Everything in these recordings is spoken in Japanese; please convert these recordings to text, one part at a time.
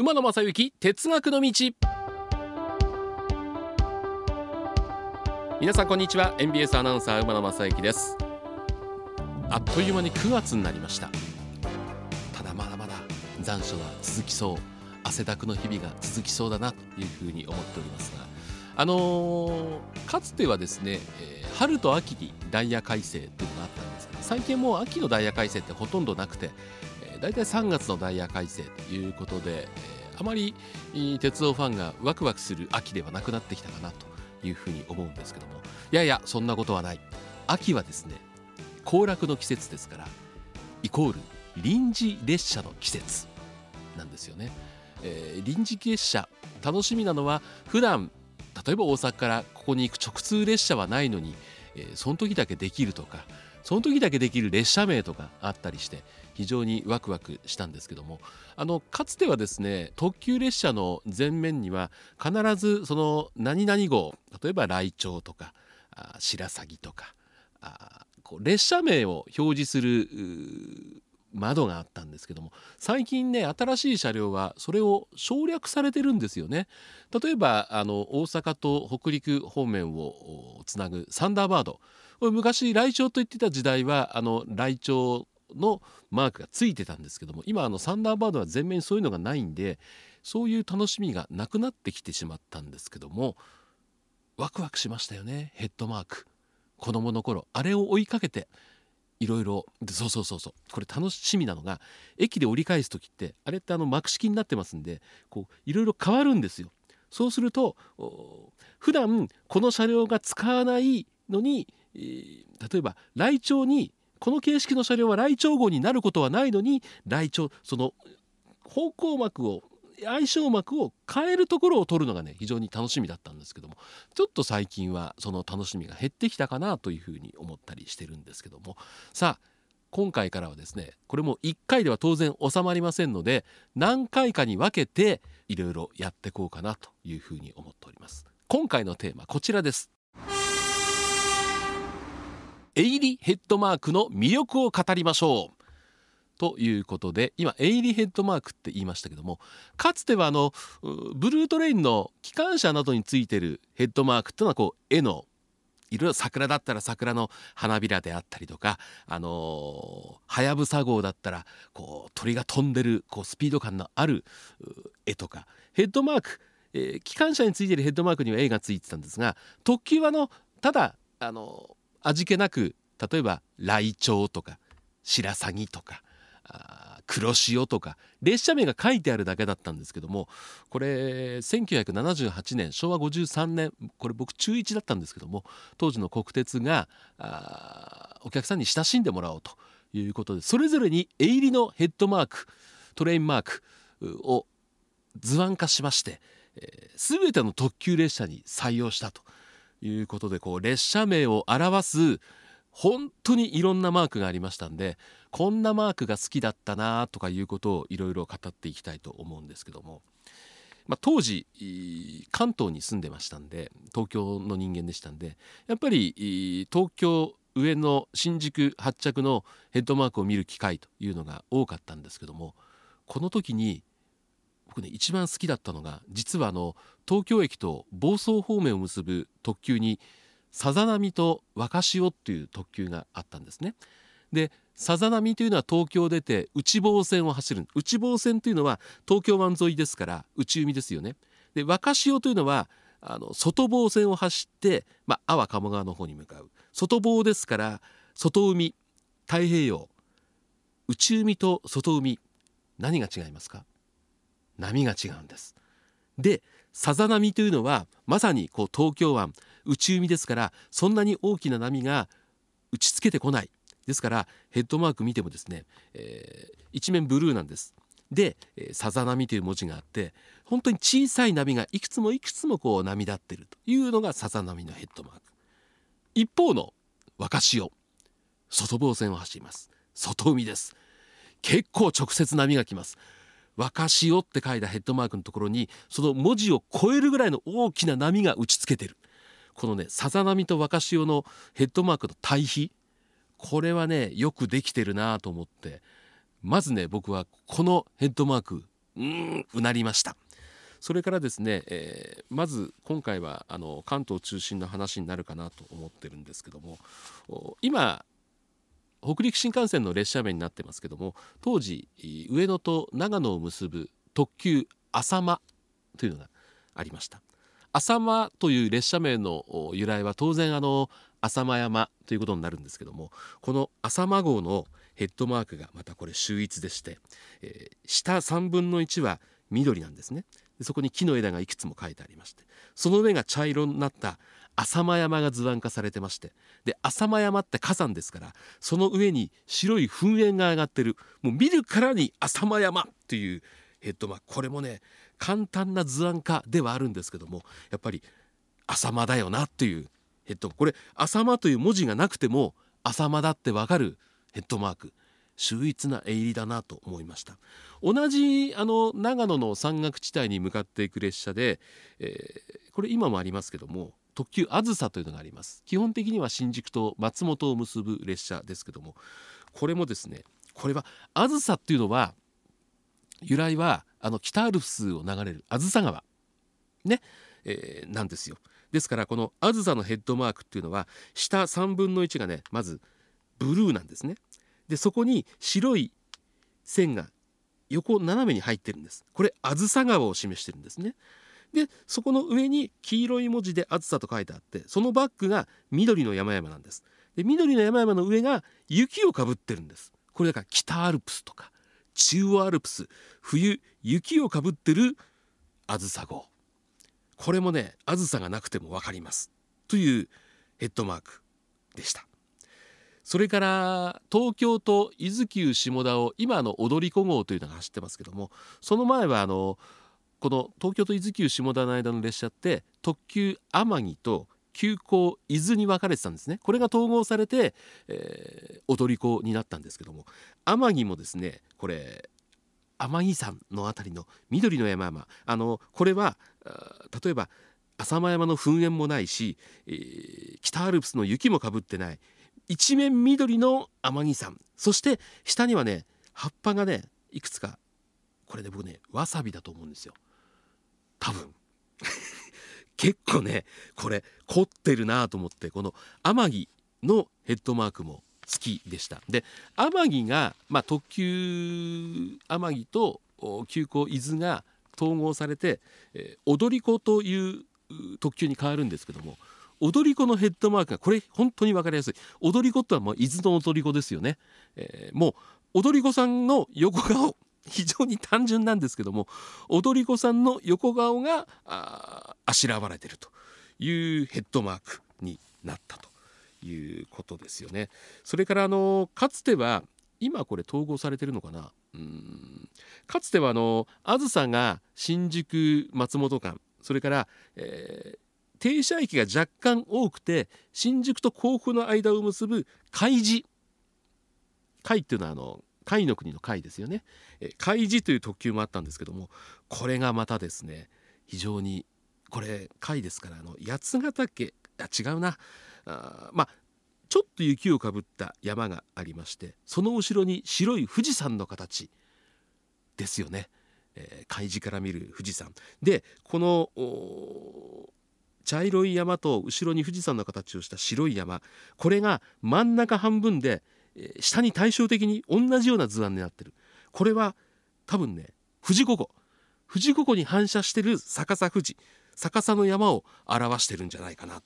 馬野正幸哲学の道。皆さんこんにちは。NBS アナウンサー馬野正幸です。あっという間に9月になりました。ただまだまだ残暑が続きそう。汗だくの日々が続きそうだなというふうに思っておりますが。あのー、かつてはですね、えー、春と秋にダイヤ改正というのがあったんですが最近もう秋のダイヤ改正ってほとんどなくて、大体3月のダイヤ改正ということで、えー、あまり鉄道ファンがワクワクする秋ではなくなってきたかなというふうに思うんですけども。いやいやそんなことはない。秋はですね行楽の季節ですからイコール臨時列車の季節なんですよね、えー、臨時列車楽しみなのは普段例えば大阪からここに行く直通列車はないのに、えー、その時だけできるとかその時だけできる列車名とかあったりして非常にワクワクしたんですけども。あのかつてはですね特急列車の前面には必ずその何々号例えば来庁とか白鷺とかあこう列車名を表示する窓があったんですけども。最近ね新しい車両はそれを省略されてるんですよね。例えばあの大阪と北陸方面をつなぐサンダーバード。これ昔来庁と言ってた時代はあの来庁のマークがついてたんですけども今あのサンダーバードは全面そういうのがないんでそういう楽しみがなくなってきてしまったんですけどもワクワクしましたよねヘッドマーク子供の頃あれを追いかけていろいろそうそうそうそうこれ楽しみなのが駅で折り返す時ってあれってあの幕式になってますんでこういろいろ変わるんですよ。そうすると普段この車両が使わないのに、えー、例えば来庁にこの形式の車両は来庁号になることはないのに来庁その方向幕を相性膜を変えるところを取るのがね非常に楽しみだったんですけどもちょっと最近はその楽しみが減ってきたかなというふうに思ったりしてるんですけども。さあ今回からはですねこれも1回では当然収まりませんので何回かに分けていろいろやっていこうかなというふうに思っております。今回のテーマこちらです。エイリヘッドマークの魅力を語りましょう。ということで今エイリヘッドマークって言いましたけどもかつてはあのブルートレインの機関車などについてるヘッドマークっていうのはこう絵のいろいろ桜だったら桜の花びらであったりとかあのはやぶさ号だったらこう鳥が飛んでるこうスピード感のある絵とかヘッドマーク、えー、機関車についてるヘッドマークには絵がついてたんですが特急はのただあの味気なく例えばライチョウとか白鷺とか黒潮とか列車名が書いてあるだけだったんですけどもこれ1978年昭和53年これ僕中1だったんですけども当時の国鉄がお客さんに親しんでもらおうということでそれぞれに絵入りのヘッドマークトレインマークを図案化しまして、えー、全ての特急列車に採用したと。いうことでこう列車名を表す本当にいろんなマークがありましたんでこんなマークが好きだったなとかいうことをいろいろ語っていきたいと思うんですけども、まあ、当時関東に住んでましたんで東京の人間でしたんでやっぱり東京上の新宿発着のヘッドマークを見る機会というのが多かったんですけどもこの時に僕ね一番好きだったのが実はあの東京駅と房総方面を結ぶ特急にさざ波と若潮っていう特急があったんですね。でさざ波というのは東京出て内房線を走る内房線というのは東京湾沿いですから内海ですよね。で若潮というのはあの外房線を走って、まあ、阿波鴨川の方に向かう外房ですから外海太平洋内海と外海何が違いますか？波が違うんです。でさざ波というのはまさにこう東京湾内海ですからそんなに大きな波が打ちつけてこない。ですからヘッドマーク見てもですね、えー、一面ブルーなんです。で、さざ波という文字があって本当に小さい波がいくつもいくつもこう波立ってるというのがさざ波のヘッドマーク。一方の若潮外房線を走ります。外海です。結構直接波が来ます。若潮って書いたヘッドマークのところにその文字を超えるぐらいの大きな波が打ちつけてる。このねさざ波と若潮のヘッドマークの対比。これはねよくできてるなと思って。まずね僕はこのヘッドマークうんうなりました。それからですね、えー、まず今回はあの関東中心の話になるかなと思ってるんですけども今北陸新幹線の列車名になってますけども当時上野と長野を結ぶ特急浅間というのがありました。浅間という列車名の由来は当然あの浅間山ということになるんですけどもこの浅間号のヘッドマークがまたこれ秀逸でして、えー、下3分の1は緑なんですね。でそこに木の枝がいくつも書いてありましてその上が茶色になった浅間山が図案化されてましてで浅間山って火山ですからその上に白い噴煙が上がってる。もう見るからに浅間山っていうヘッドマークこれもね簡単な図案化ではあるんですけどもやっぱり浅間だよなっていうヘッドこれ浅間という文字がなくても浅間だってわかるヘッドマーク。秀逸な絵入りだなと思いました。同じあの長野の山岳地帯に向かっていく列車で、えー、これ今もありますけども特急あずさというのがあります。基本的には新宿と松本を結ぶ列車ですけどもこれもですねこれはあずさっていうのは由来はあの北アルプスを流れるあずさ川。ね、えー、なんですよ。ですからこのあずさのヘッドマークっていうのは下3分の1がねまずブルーなんですね。でそこに白い線が横斜めに入ってるんです。これあずさ川を示してるんですね。でそこの上に黄色い文字で「あずさ」と書いてあってそのバックが緑の山々なんです。で緑の山々の上が雪をかぶってるんです。これだから北アルプスとか中央アルプス冬雪をかぶってるあずさ号。これもねあずさがなくても分かります。というヘッドマークでした。それから東京と伊豆急下田を今の踊り子号というのが走ってますけどもその前はあのこの東京と伊豆急下田の間の列車って特急天城と急行伊豆に分かれてたんですね。これが統合されて、えー、踊り子になったんですけども。天城もですねこれ天城山の辺りの緑の山々。あのこれは例えば浅間山の噴煙もないし、えー、北アルプスの雪もかぶってない一面緑の天城山。そして下にはね葉っぱがねいくつかこれで、ね、僕ねわさびだと思うんですよ。多分。結構ねこれ凝ってるなと思ってこの天城のヘッドマークも好きでした。で天城が、まあ、特急天城と急行伊豆が統合されて、えー、踊り子という特急に変わるんですけども踊り子のヘッドマークがこれ本当に分かりやすい。踊り子ってはもう伊豆の踊り子ですよね、えー、もう踊り子さんの横顔非常に単純なんですけども踊り子さんの横顔がああしらわれてるというヘッドマークになったということですよね。それからあのかつては今これ統合されてるのかな？うん。かつてはあのあずさが新宿松本間それから、えー、停車駅が若干多くて新宿と甲府の間を結ぶ海事海っていうのはあの海の国の海ですよね。海事という特急もあったんですけどもこれがまたですね非常にこれ海ですからあの八ヶ岳あ違うな。あまあちょっと雪をかぶった山がありましてその後ろに白い富士山の形ですよね、えー、海事から見る富士山。でこの茶色い山と後ろに富士山の形をした白い山これが真ん中半分で下に対照的に同じような図案になってる。これは多分ね富士五湖富士五湖に反射してる逆さ富士。逆さの山を表してるんじゃないかな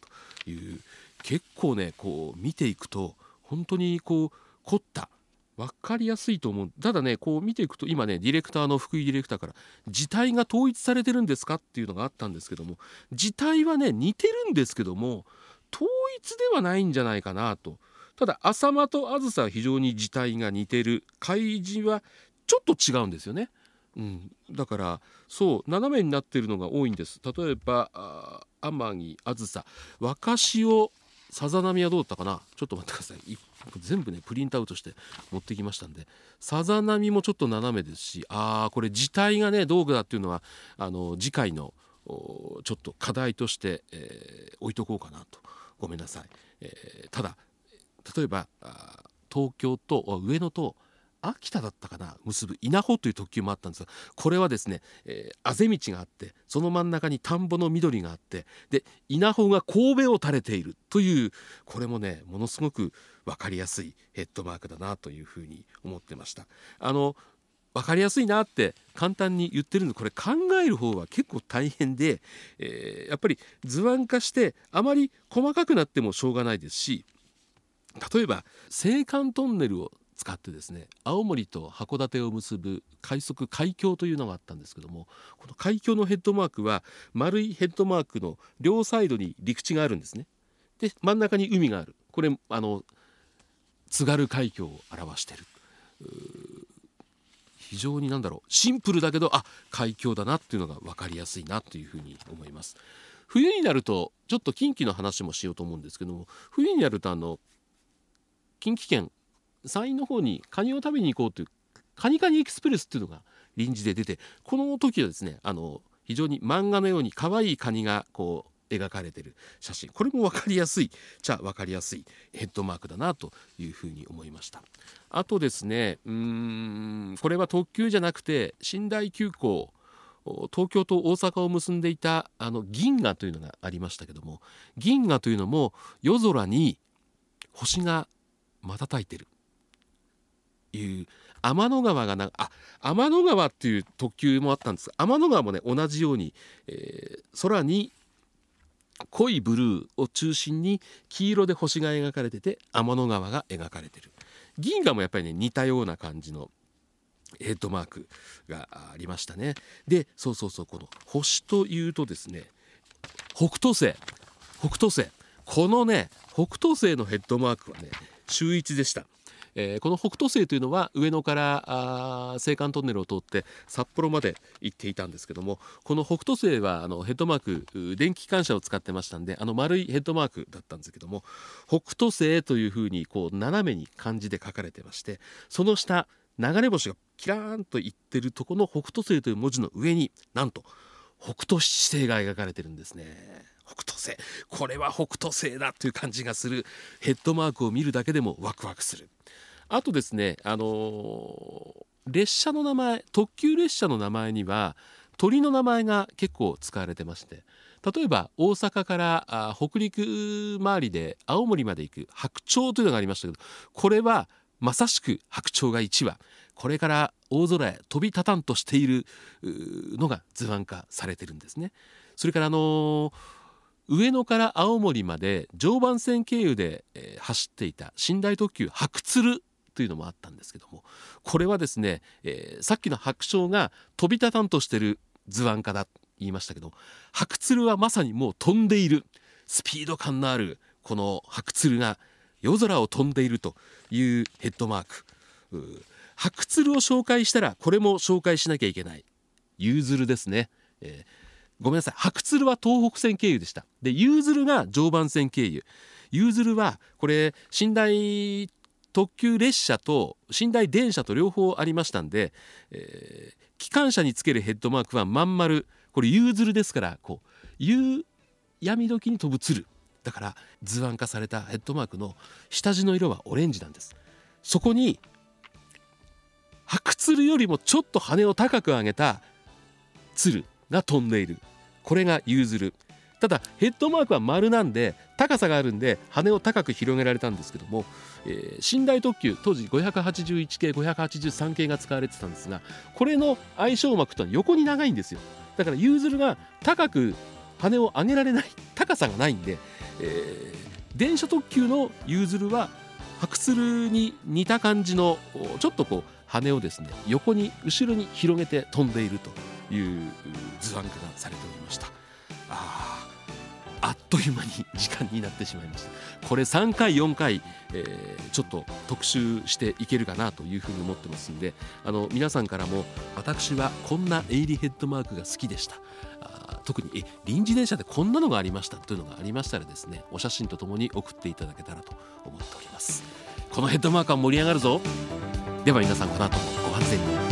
という。結構ねこう見ていくと本当にこう凝った。分かりやすいと思う。ただねこう見ていくと今ねディレクターの福井ディレクターから字体が統一されてるんですかっていうのがあったんですけども字体はね似てるんですけども統一ではないんじゃないかなと。ただ浅間と梓は非常に字体が似てる開示はちょっと違うんですよね。うん、だからそう斜めになってるのが多いんです。例えば天城あずさ。若潮さざ波はどうだったかな？ちょっと待ってください。全部ねプリントアウトして持ってきましたんで。さざ波もちょっと斜めですしああこれ字体がね道具だっていうのはあの次回のちょっと課題として、えー、置いとこうかなと。ごめんなさい、えー、ただ例えば東京と上野と秋田だったかな結ぶ稲穂という特急もあったんですがこれはですね、えー、あぜ道があってその真ん中に田んぼの緑があってで稲穂が神戸を垂れているというこれもねものすごく分かりやすいヘッドマークだなというふうに思ってました。あの分かりやすいなって簡単に言ってるのこれ考える方は結構大変で、えー、やっぱり図案化してあまり細かくなってもしょうがないですし例えば青函トンネルを使ってですね青森と函館を結ぶ快速海峡というのがあったんですけどもこの海峡のヘッドマークは丸いヘッドマークの両サイドに陸地があるんですね。で真ん中に海があるこれあの津軽海峡を表してる非常になんだろうシンプルだけどあ海峡だなっていうのが分かりやすいなというふうに思います。冬になるとちょっと近畿の話もしようと思うんですけども冬になるとあの近畿圏山陰の方にカニを食べに行こうというカニカニエクスプレスっていうのが臨時で出てこの時はですねあの非常に漫画のように可愛いカニがこう描かれてる写真。これも分かりやすい。じゃあ分かりやすいヘッドマークだなというふうに思いました。あとですねうんこれは特急じゃなくて寝台急行東京と大阪を結んでいたあの銀河というのがありましたけども銀河というのも夜空に星が瞬いてる。いう天の川がなあ天の川っていう特急もあったんです。天の川もね同じように、えー、空に濃いブルーを中心に黄色で星が描かれてて天の川が描かれてる。銀河もやっぱりね似たような感じのヘッドマークがありましたね。でそうそうそうこの星というとですね北斗星。北斗星。このね北斗星のヘッドマークはね秀逸でしたえー、この北斗星というのは上野から青函トンネルを通って札幌まで行っていたんですけどもこの北斗星はあのヘッドマーク電気機関車を使ってましたんであの丸いヘッドマークだったんですけども北斗星というふうにこう斜めに漢字で書かれてましてその下流れ星がキラーンといってるとこの北斗星という文字の上になんと北斗七星が描かれてるんですね。北斗星。これは北斗星だという感じがする。ヘッドマークを見るだけでもワクワクする。あとですねあのー、列車の名前特急列車の名前には鳥の名前が結構使われてまして。例えば大阪から北陸周りで青森まで行く白鳥というのがありましたけどこれはまさしく白鳥が1羽これから大空へ飛び立たんとしているのが図案化されてるんですね。それからあのー上野から青森まで常磐線経由で、え、走っていた寝台特急白鶴というのもあったんですけどもこれはですね、えー、さっきの白鳥が飛び立たんとしてる図案家だと言いましたけど白鶴はまさにもう飛んでいるスピード感のあるこの白鶴が夜空を飛んでいるというヘッドマーク。白鶴を紹介したらこれも紹介しなきゃいけない夕鶴ですね、えーごめんなさい。白鶴は東北線経由でした。で夕鶴が常磐線経由。夕鶴はこれ寝台特急列車と寝台電車と両方ありましたんで、えー、機関車につけるヘッドマークはまん丸。これ夕鶴ですからこう夕闇時に飛ぶ鶴。だから図案化されたヘッドマークの下地の色はオレンジなんです。そこに白鶴よりもちょっと羽を高く上げた鶴が飛んでいる。これがユーズルただヘッドマークは丸なんで高さがあるんで羽を高く広げられたんですけども、えー、寝台特急当時581系583系が使われてたんですがこれの相性膜とは横に長いんですよ。だからユーズルが高く羽を上げられない高さがないんで、えー、電車特急のユーズルは白鶴に似た感じのちょっとこう羽をですね横に後ろに広げて飛んでいると。いう図案化がされておりました。ああっという間に時間になってしまいました。これ3回4回、えー、ちょっと特集していけるかなというふうに思ってますんであの皆さんからも私はこんなエイリヘッドマークが好きでした。特にえ臨時電車でこんなのがありましたというのがありましたらですねお写真とともに送っていただけたらと思っております。このヘッドマークは盛り上がるぞ。では皆さんこの後もご安全に。